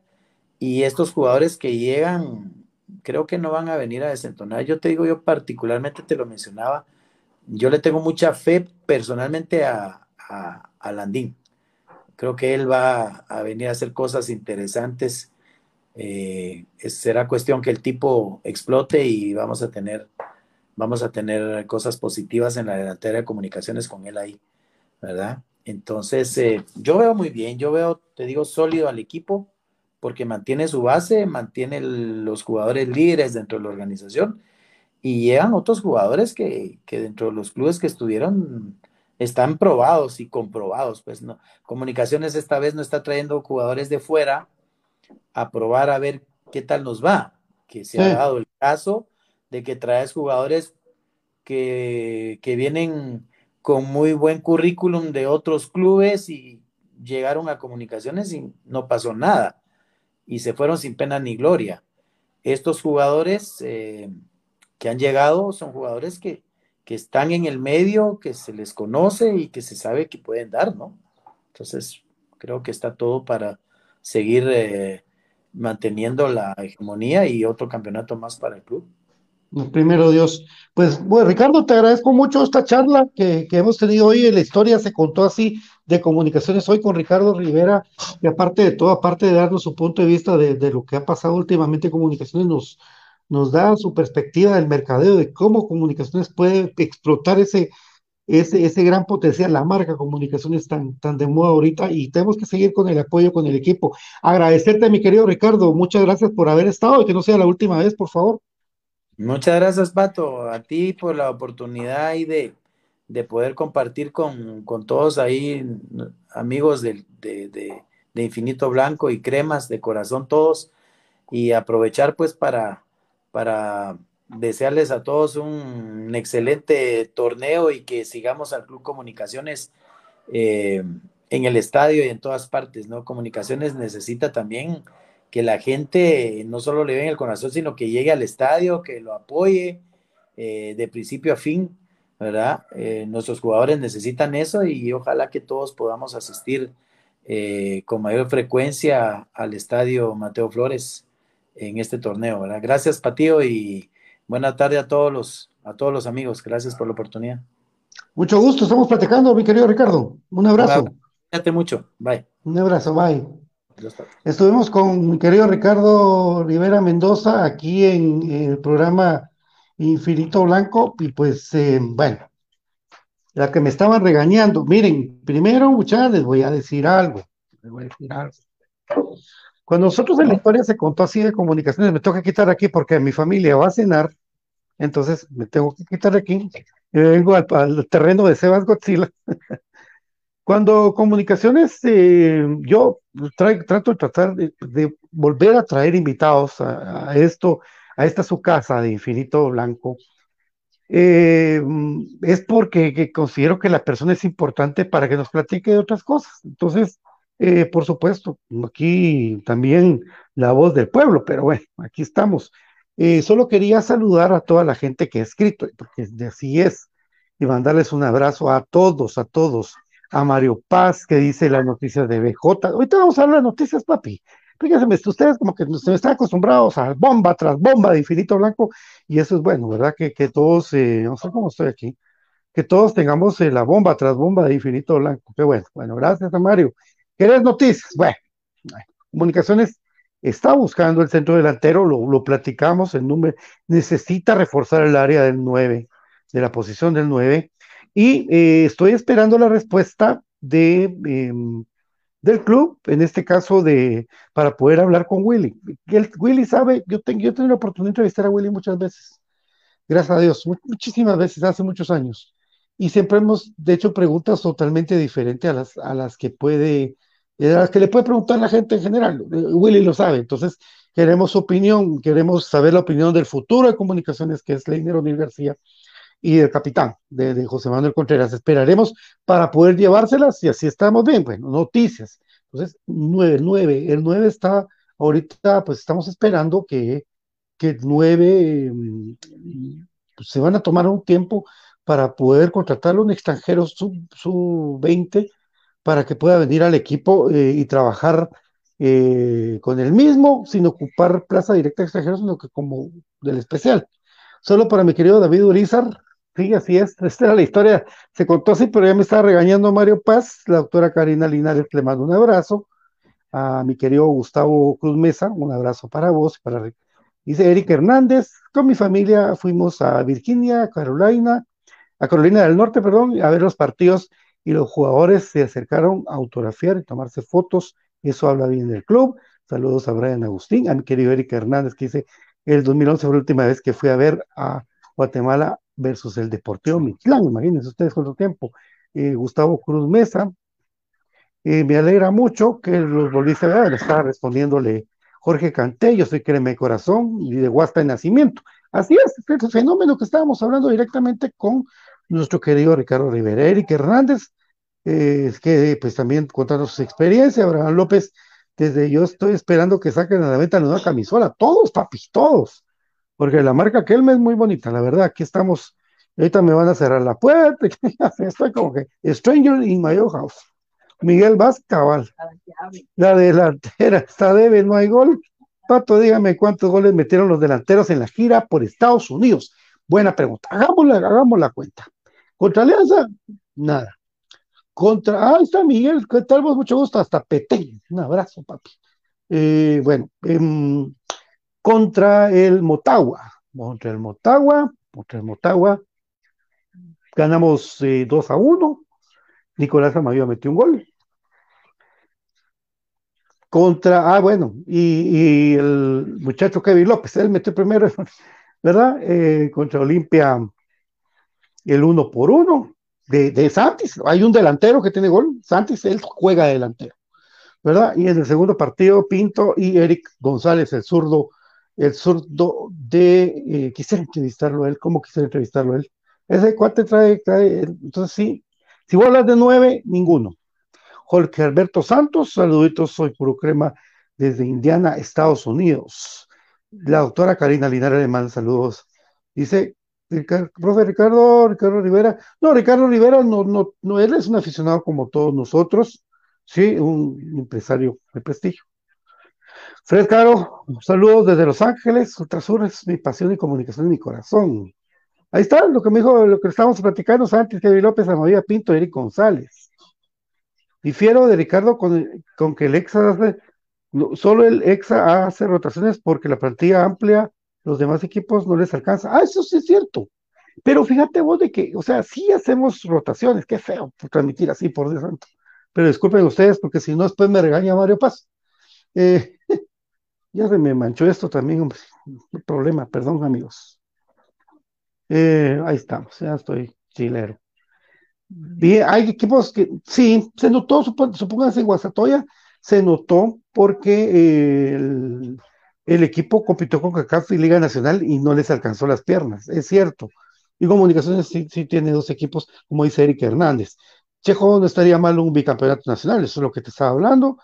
Y estos jugadores que llegan, creo que no van a venir a desentonar. Yo te digo, yo particularmente te lo mencionaba, yo le tengo mucha fe personalmente a, a, Landín. Creo que él va a venir a hacer cosas interesantes. Eh, será cuestión que el tipo explote y vamos a tener vamos a tener cosas positivas en la delantera de comunicaciones con él ahí, ¿verdad? Entonces, eh, yo veo muy bien, yo veo, te digo, sólido al equipo porque mantiene su base, mantiene los jugadores líderes dentro de la organización y llegan otros jugadores que, dentro de los clubes que estuvieron están probados y comprobados. Pues no, Comunicaciones esta vez no está trayendo jugadores de fuera a probar a ver qué tal nos va. Que se ha dado el caso de que traes jugadores que, que vienen con muy buen currículum de otros clubes y llegaron a comunicaciones y no pasó nada. Y se fueron sin pena ni gloria. Estos jugadores eh, que han llegado son jugadores que, que están en el medio, que se les conoce y que se sabe que pueden dar, ¿no? Entonces, creo que está todo para seguir eh, manteniendo la hegemonía y otro campeonato más para el club. Primero Dios. Pues bueno, Ricardo, te agradezco mucho esta charla que, que, hemos tenido hoy. La historia se contó así de comunicaciones hoy con Ricardo Rivera, y aparte de todo, aparte de darnos su punto de vista de, de lo que ha pasado últimamente, comunicaciones nos, nos da su perspectiva del mercadeo, de cómo comunicaciones puede explotar ese, ese, ese gran potencial, la marca comunicaciones tan, tan de moda ahorita y tenemos que seguir con el apoyo con el equipo. Agradecerte, mi querido Ricardo, muchas gracias por haber estado y que no sea la última vez, por favor. Muchas gracias, Pato, a ti por la oportunidad y de, de poder compartir con, con, todos ahí, amigos de, de, de Infinito Blanco y Cremas de corazón todos, y aprovechar pues para para desearles a todos un excelente torneo y que sigamos al Club Comunicaciones eh, en el estadio y en todas partes, ¿no? Comunicaciones necesita también que la gente no solo le venga el corazón, sino que llegue al estadio, que lo apoye eh, de principio a fin, ¿verdad? Eh, nuestros jugadores necesitan eso y ojalá que todos podamos asistir con mayor frecuencia al estadio Mateo Flores en este torneo, ¿verdad? Gracias, Patío, y buena tarde a todos los, a todos los amigos. Gracias por la oportunidad. Mucho gusto, estamos platicando, mi querido Ricardo. Un abrazo. Cuídate mucho. Bye. Un abrazo, bye. Estuvimos con mi querido Ricardo Rivera Mendoza aquí en, el programa Infinito Blanco y pues eh, bueno, la que me estaban regañando, miren, primero muchachos les voy a decir algo, les voy a decir algo. Cuando nosotros en la historia se contó así de comunicaciones, me que quitar aquí porque mi familia va a cenar, entonces me tengo que quitar aquí y vengo al, terreno de Sebas Godzilla. Cuando comunicaciones, eh, yo trato de tratar de, volver a traer invitados a, esto, a esta su casa de Infinito Blanco, eh, es porque considero que la persona es importante para que nos platique de otras cosas. Entonces, eh, por supuesto, aquí también la voz del pueblo, pero bueno, aquí estamos. Eh, solo quería saludar a toda la gente que ha escrito, porque así es, y mandarles un abrazo a todos, a todos. A Mario Paz, que dice las noticias de BJ. Ahorita vamos a hablar de noticias, papi. Fíjense, ustedes como que se están acostumbrados a bomba tras bomba de infinito blanco, y eso es bueno, ¿verdad? Que, que todos, eh, no sé cómo estoy aquí, que todos tengamos la bomba tras bomba de infinito blanco. Qué bueno, bueno, gracias a Mario. ¿Querés noticias? Bueno, comunicaciones está buscando el centro delantero, lo, lo platicamos, el número, necesita reforzar el área del 9, de la posición del 9, y eh, estoy esperando la respuesta de, eh, del club, en este caso de, para poder hablar con Willy. El, Willy sabe, yo, tengo, yo he tenido la oportunidad de entrevistar a Willy muchas veces, gracias a Dios, muchísimas veces, hace muchos años. Y siempre hemos, de hecho, preguntas totalmente diferentes a las, a las que puede las que le puede preguntar la gente en general. Willy lo sabe, entonces queremos su opinión, queremos saber la opinión del futuro de comunicaciones, que es Leiner O'Neill García, y del capitán, de, José Manuel Contreras. Esperaremos para poder llevárselas y así estamos bien. Bueno, noticias. Entonces, 9, 9, el 9 está, ahorita pues estamos esperando que, que 9 mm, pues, se van a tomar un tiempo para poder contratar un extranjero sub-20 para que pueda venir al equipo eh, y trabajar eh, con el mismo, sin ocupar plaza directa extranjero, sino que como del especial. Solo para mi querido David Urizar, sí, así es, esta era la historia, se contó así, pero ya me estaba regañando Mario Paz, la doctora Karina Linares. Le mando un abrazo, a mi querido Gustavo Cruz Mesa, un abrazo para vos, para dice Eric Hernández, con mi familia fuimos a Virginia, Carolina, a Carolina del Norte, perdón, a ver los partidos y los jugadores se acercaron a autografiar y tomarse fotos. Eso habla bien del club. Saludos a Brian Agustín, a mi querido Eric Hernández, que dice, el 2011 fue la última vez que fui a ver a Guatemala versus el Deportivo Mictlán, imagínense ustedes cuánto tiempo. Eh, Gustavo Cruz Mesa, eh, me alegra mucho que los volviste a ver, estaba respondiéndole Jorge Canté, yo soy Creme Corazón y de Huasta de Nacimiento. Así es, este fenómeno que estábamos hablando directamente con nuestro querido Ricardo Rivera, Eric Hernández, eh, que pues también contando sus experiencias, Abraham López, desde yo estoy esperando que saquen a la venta la nueva camisola, todos, papis, todos, porque la marca Kelme es muy bonita, la verdad, aquí estamos, ahorita me van a cerrar la puerta, estoy como que Stranger in my own house. Miguel Vázquez, cabal. La delantera está débil, no hay gol. Pato, dígame cuántos goles metieron los delanteros en la gira por Estados Unidos. Buena pregunta. Hagámosla, hagamos la cuenta. Contra Alianza, nada. Contra, ah, está Miguel, ¿qué tal? Mucho gusto, hasta Petén. Un abrazo, papi. Eh, bueno, em, contra el Motagua, contra el Motagua, contra el Motagua, ganamos 2 eh, a 1. Nicolás Amayo metió un gol. Contra, ah, bueno, y, el muchacho Kevin López, él metió primero, ¿verdad? Eh, contra Olimpia el uno por uno de, de, Santis. Hay un delantero que tiene gol. Santis, él juega delantero, ¿verdad? Y en el segundo partido, Pinto y Eric González, el zurdo, el zurdo de. Eh, quisiera entrevistarlo él, ¿cómo quisiera entrevistarlo él? Ese cuate trae, trae, entonces sí. Si vos hablas de nueve, ninguno. Jorge Alberto Santos, saluditos, soy Puro Crema desde Indiana, Estados Unidos. La doctora Karina Linares le manda saludos. Dice, profe Ricardo, Ricardo Rivera. No, Ricardo Rivera no, no, no, él es un aficionado como todos nosotros, sí, un empresario de prestigio. Fred Caro, saludos desde Los Ángeles, Ultrasur es mi pasión y comunicación en mi corazón. Ahí está lo que me dijo, lo que estábamos platicando antes, Kevin López, Amadía Pinto, Eric González. Difiero de Ricardo con, con que el EXA hace, solo el EXA hace rotaciones porque la plantilla amplia los demás equipos no les alcanza. Ah, eso sí es cierto. Pero fíjate vos de que, o sea, sí hacemos rotaciones, qué feo transmitir así, por Dios santo. Pero disculpen ustedes, porque si no, después me regaña Mario Paz. Eh, ya se me manchó esto también, hombre. Problema, perdón, amigos. Eh, ahí estamos, ya estoy chilero. Bien, hay equipos que sí, se notó, supónganse en Guasatoya, se notó porque el, el equipo compitió con CACAF y Liga Nacional y no les alcanzó las piernas, es cierto. Y Comunicaciones sí, tiene dos equipos, como dice Eric Hernández. Chejo no estaría mal un bicampeonato nacional, eso es lo que te estaba hablando.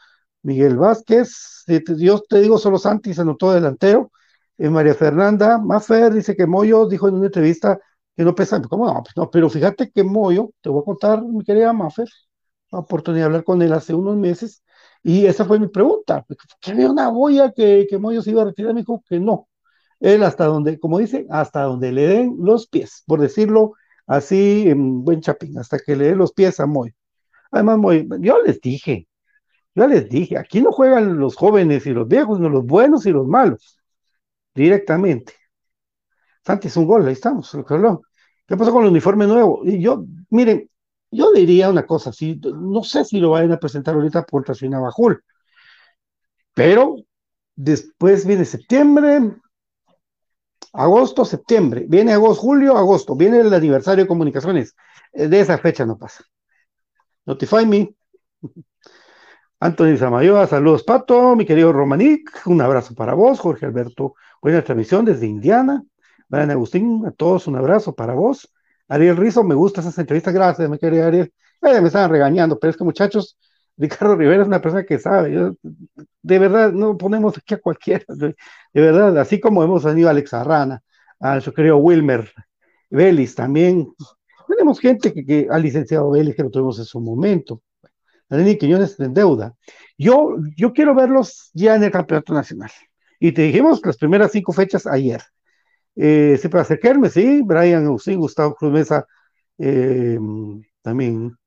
Miguel Vázquez, yo te digo, solo Santi se anotó delantero. Eh, María Fernanda Mafer dice que Moyo dijo en una entrevista que no pesa, ¿cómo no? Pues no, pero fíjate que Moyo, te voy a contar, mi querida Mafer, la oportunidad de hablar con él hace unos meses, y esa fue mi pregunta. ¿Que había una boya que, que Moyo se iba a retirar? Me dijo que no. Él hasta donde, como dice, hasta donde le den los pies, por decirlo así en buen chapín, hasta que le den los pies a Moy. Además, Moy, yo les dije, Yo les dije, aquí no juegan los jóvenes y los viejos, no los buenos y los malos, directamente. Santi es un gol, ahí estamos, ¿Qué pasó con el uniforme nuevo? Y yo, miren, yo diría una cosa, si, no sé si lo vayan a presentar ahorita contra Bajul, pero después viene septiembre, agosto, septiembre, viene agosto, julio, agosto, viene el aniversario de comunicaciones, eh, de esa fecha no pasa. Notify me. Anthony Zamayoa, saludos Pato, mi querido Romanic, un abrazo para vos, Jorge Alberto, buena transmisión desde Indiana, Mariana Agustín, a todos un abrazo para vos, Ariel Rizo, me gusta esas entrevistas, gracias, mi querido Ariel, eh, me estaban regañando, pero es que muchachos, Ricardo Rivera es una persona que sabe, de verdad, no ponemos aquí a cualquiera, de, verdad, así como hemos tenido a Alex Arrana, a su querido Wilmer Vélez también, tenemos gente que, que al licenciado Vélez que lo tuvimos en su momento, Dani Quiñones en deuda. Yo, yo quiero verlos ya en el campeonato nacional. Y te dijimos las primeras cinco fechas ayer. Eh, siempre acercarme, sí, Brian Gustavo Cruz Mesa eh, también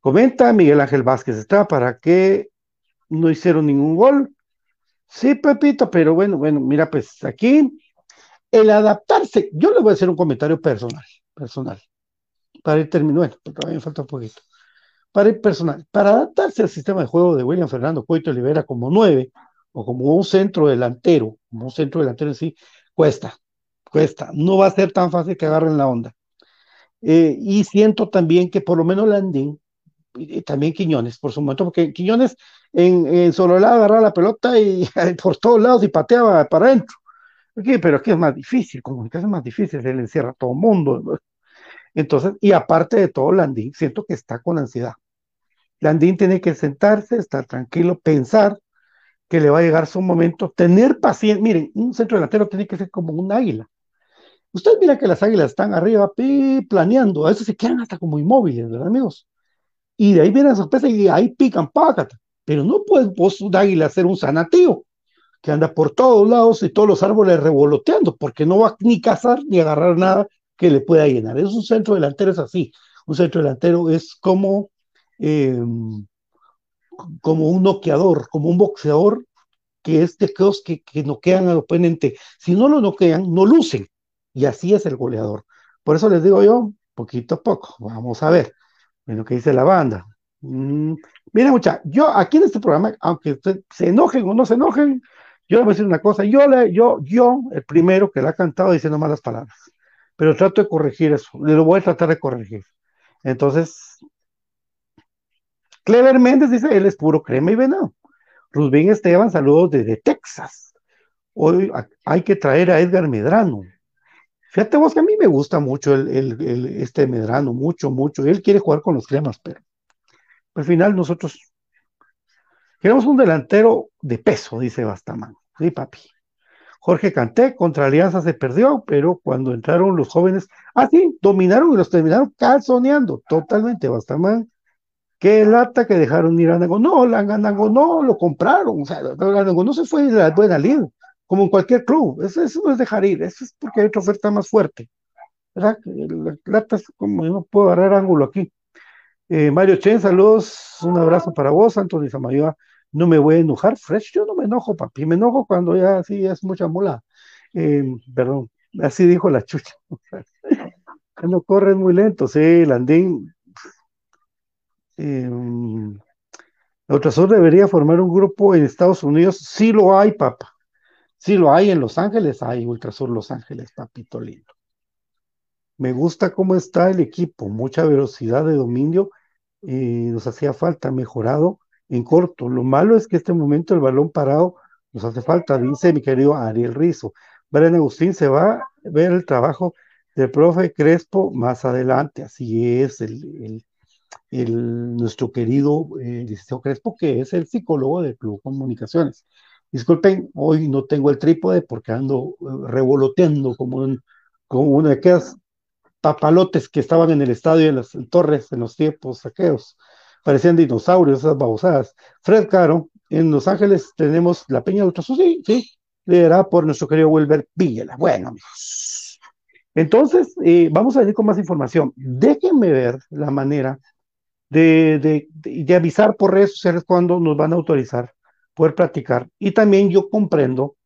comenta, Miguel Ángel Vázquez está para que no hicieron ningún gol. Sí, Pepito, pero bueno, bueno, mira, pues aquí el adaptarse, yo le voy a hacer un comentario personal, personal, para ir terminando, bueno, todavía me falta un poquito para el personal, para adaptarse al sistema de juego de William Fernando Coito Olivera como nueve o como un centro delantero, como un centro delantero en sí, cuesta, no va a ser tan fácil que agarren la onda. Eh, y siento también que por lo menos Landín, y también Quiñones, por su momento, porque Quiñones en, en lado agarraba la pelota y por todos lados y pateaba para adentro. pero aquí es más difícil, comunicación es más difícil, él encierra a todo el mundo. Entonces, y aparte de todo, Landín siento que está con ansiedad. Landín tiene que sentarse, estar tranquilo, pensar que le va a llegar su momento, tener paciencia. Miren, un centro delantero tiene que ser como un águila. Usted mira que las águilas están arriba planeando, a veces se quedan hasta como inmóviles, ¿verdad, amigos? Y de ahí viene la sorpresa y ahí pican pácata. Pero no puedes vos, un águila, ser un sanativo que anda por todos lados y todos los árboles revoloteando, porque no va ni cazar ni agarrar nada que le pueda llenar. Es un centro delantero, es así. Un centro delantero es como Em, como un noqueador, como un boxeador que es de los que, que noquean al oponente. Si no lo noquean, no lucen. Y así es el goleador. Por eso les digo yo, poquito a poco, vamos a ver lo que dice la banda. Mm, mira, mucha, yo aquí en este programa, aunque se enojen o no se enojen, yo les voy a decir una cosa, yo, le, yo, yo, el primero que le ha cantado diciendo malas palabras, pero trato de corregir eso, le lo voy a tratar de corregir. Entonces, Clever Méndez dice, él es puro crema y venado. Rusbin Esteban, saludos desde Texas. Hoy hay que traer a Edgar Medrano. Fíjate vos que a mí me gusta mucho el, este Medrano, mucho, mucho. Él quiere jugar con los cremas, pero al final nosotros queremos un delantero de peso, dice Bastamán. Sí, papi. Jorge Canté contra Alianza se perdió, pero cuando entraron los jóvenes, ah, sí, dominaron y los terminaron calzoneando totalmente. Bastamán Qué lata que dejaron ir a Nango. No, Langanango no lo compraron. O sea, Langanango no se fue de la buena liga, como en cualquier club. Eso, no es dejar ir, eso es porque hay otra oferta más fuerte. ¿Verdad? La lata es como yo no puedo agarrar ángulo aquí. Eh, Mario Chen, saludos, un abrazo para vos, Antonio Zamayoa. No me voy a enojar, Fresh, yo no me enojo, papi, me enojo cuando ya sí es mucha mula. Eh, perdón, así dijo la chucha. no corren muy lento, sí, Landín, eh, Ultrasur debería formar un grupo en Estados Unidos. Sí lo hay, papá. Sí lo hay en Los Ángeles, hay Ultrasur Los Ángeles, papito lindo. Me gusta cómo está el equipo, mucha velocidad de dominio. Eh, nos hacía falta mejorado en corto. Lo malo es que este momento el balón parado nos hace falta, dice mi querido Ariel Rizo. Brian Agustín se va a ver el trabajo del profe Crespo más adelante. Así es, el el, nuestro querido eh, Crespo, que es el psicólogo del Club Comunicaciones. Disculpen, hoy no tengo el trípode porque ando eh, revoloteando como, un, como una de aquellas papalotes que estaban en el estadio en las torres en los tiempos saqueos. Parecían dinosaurios, esas babosadas. Fred Caro, en Los Ángeles tenemos la Peña de Ultrasur, sí, sí, liderada por nuestro querido Wilber Villela. Bueno, Entonces, eh, vamos a ir con más información. Déjenme ver la manera de, de, de, avisar por redes sociales cuando nos van a autorizar poder practicar. Y también yo comprendo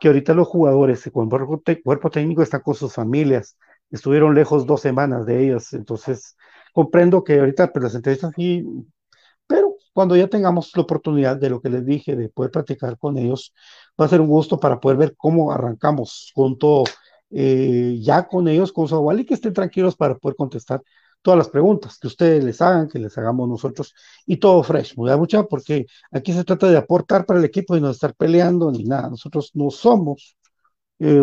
que ahorita los jugadores con cuerpo, cuerpo técnico están con sus familias, estuvieron lejos dos semanas de ellas, entonces comprendo que ahorita pues, las entrevistas sí, pero cuando ya tengamos la oportunidad de lo que les dije, de poder practicar con ellos, va a ser un gusto para poder ver cómo arrancamos con todo, eh, ya con ellos, con su y que estén tranquilos para poder contestar todas las preguntas que ustedes les hagan, que les hagamos nosotros, y todo fresh, muy mucha, porque aquí se trata de aportar para el equipo y no estar peleando ni nada. Nosotros no somos, eh,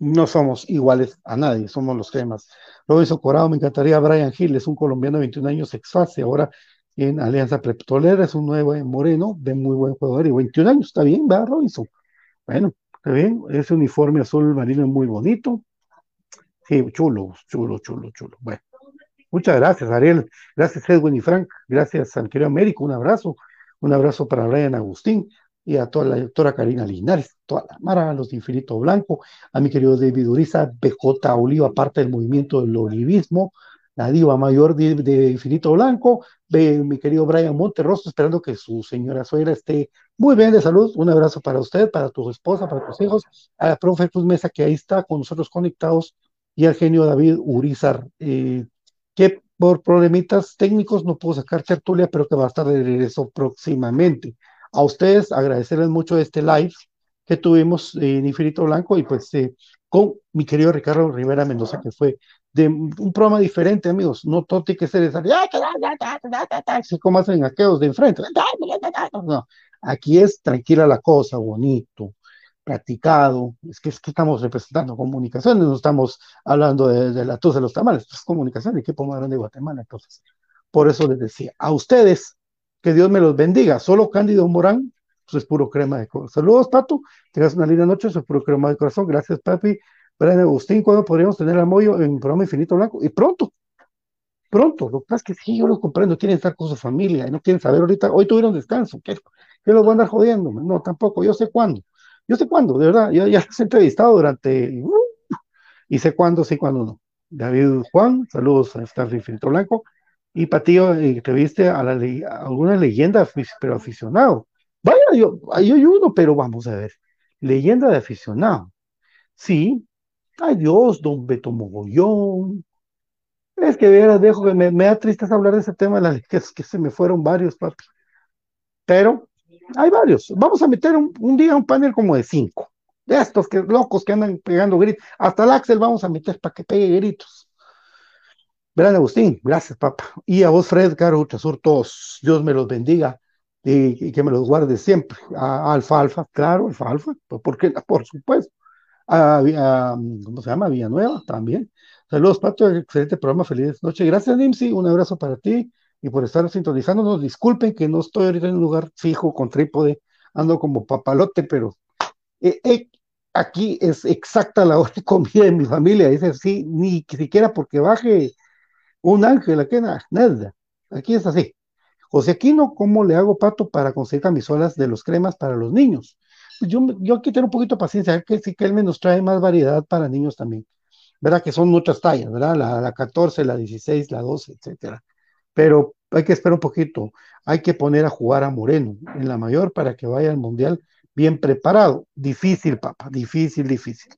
no somos iguales a nadie, somos los temas. Robinson Corado, me encantaría Brian Hill, es un colombiano de 21 años, ex fase, ahora en Alianza Petrolera, es un nuevo moreno, de muy buen jugador, y 21 años, está bien, va Robinson. Bueno, está bien, ese uniforme azul marino es muy bonito, Sí, chulo, chulo, chulo, chulo. Bueno, muchas gracias, Ariel. Gracias, Edwin y Frank. Gracias, querido Américo. Un abrazo. Un abrazo para Brian Agustín y a toda la doctora Karina Linares, toda la Mara, a los de Infinito Blanco, a mi querido David Uriza, BJ Oliva, parte del movimiento del olivismo, la diva mayor de, Infinito Blanco, mi querido Brian Monterroso, esperando que su señora suegra esté muy bien de salud. Un abrazo para usted, para tu esposa, para tus hijos, a la profe Cruz Mesa que ahí está con nosotros conectados y al genio David Urizar, eh, que por problemitas técnicos no puedo sacar tertulia, pero que va a estar de regreso próximamente. A ustedes agradecerles mucho este live que tuvimos en Infinito Blanco y pues eh, con mi querido Ricardo Rivera Mendoza, que fue de un programa diferente, amigos. No todo tiene que ser así como hacen aquellos de enfrente. No, aquí es tranquila la cosa, bonito, practicado, es que, es que estamos representando comunicaciones, no estamos hablando de, la tos de los tamales, es comunicación, equipo más grande de Guatemala, entonces, por eso les decía, a ustedes, que Dios me los bendiga, solo Cándido Morán, pues es puro crema de corazón. Saludos, Pato, tengas una linda noche, soy puro crema de corazón, gracias, papi. Brian Agustín, ¿cuándo podríamos tener a Moyo en programa Infinito Blanco? Y pronto, pronto, lo que pasa es que sí, yo lo comprendo, quieren estar con su familia y no quieren saber ahorita, hoy tuvieron descanso, ¿qué, los van a andar jodiendo? No, tampoco, yo sé cuándo. Yo sé cuándo, de verdad, yo ya has entrevistado durante, y sé cuándo, sé cuándo no. David Juan, saludos a Star Infinito Blanco, y Patillo, entreviste a, la, alguna leyenda, pero aficionado. Vaya, yo, yo hay uno, pero vamos a ver, leyenda de aficionado. Sí, ay Dios, don Beto Mogollón. Es que veras, dejo que me, da tristeza hablar de ese tema, que, es que se me fueron varios, papi. Pero hay varios. Vamos a meter un, día un panel como de cinco. De estos que locos que andan pegando gritos. Hasta el Axel vamos a meter para que pegue gritos. Verán, Agustín, gracias, papá. Y a vos, Fred, Caro Ultrasur, todos. Dios me los bendiga y, que me los guarde siempre. A, Alfa Alfa, claro, Alfa Alfa, pues, ¿por qué? Por supuesto. A, ¿Cómo se llama? Villanueva también. Saludos, Pato, excelente programa, feliz noche. Gracias, Nimsi, un abrazo para ti y por estar sintonizándonos. Disculpen que no estoy ahorita en un lugar fijo con trípode, ando como papalote, pero eh, eh, aquí es exacta la hora de comida de mi familia. Es así, ni siquiera porque baje un ángel, aquí nada. Aquí es así. José Aquino, ¿cómo le hago pato para conseguir camisolas de los cremas para los niños? Pues yo, yo aquí tengo un poquito de paciencia, que sí que él me nos trae más variedad para niños también. ¿Verdad? Que son muchas tallas, ¿verdad? La, la 14, la 16, la 12, etcétera pero hay que esperar un poquito. Hay que poner a jugar a Moreno en la mayor para que vaya al Mundial bien preparado. Difícil, papá, difícil, difícil.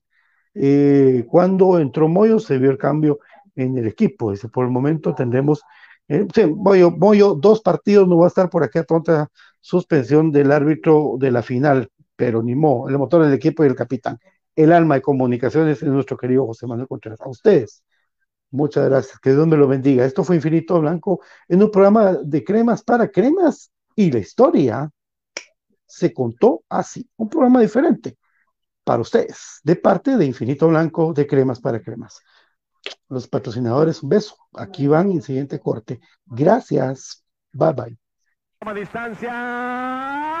Eh, cuando entró Moyo se vio el cambio en el equipo. Dice, por el momento tendremos, eh, Moyo, Moyo, dos partidos, no va a estar por aquí a tonta suspensión del árbitro de la final, pero ni mo, el motor del equipo y el capitán. El alma de comunicaciones es nuestro querido José Manuel Contreras. A ustedes, Muchas gracias, que Dios me lo bendiga. Esto fue Infinito Blanco en un programa de cremas para cremas y la historia se contó así, un programa diferente para ustedes, de parte de Infinito Blanco de cremas para cremas. Los patrocinadores, un beso. Aquí van el siguiente corte. Gracias. Bye bye. distancia.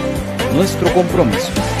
nuestro compromiso.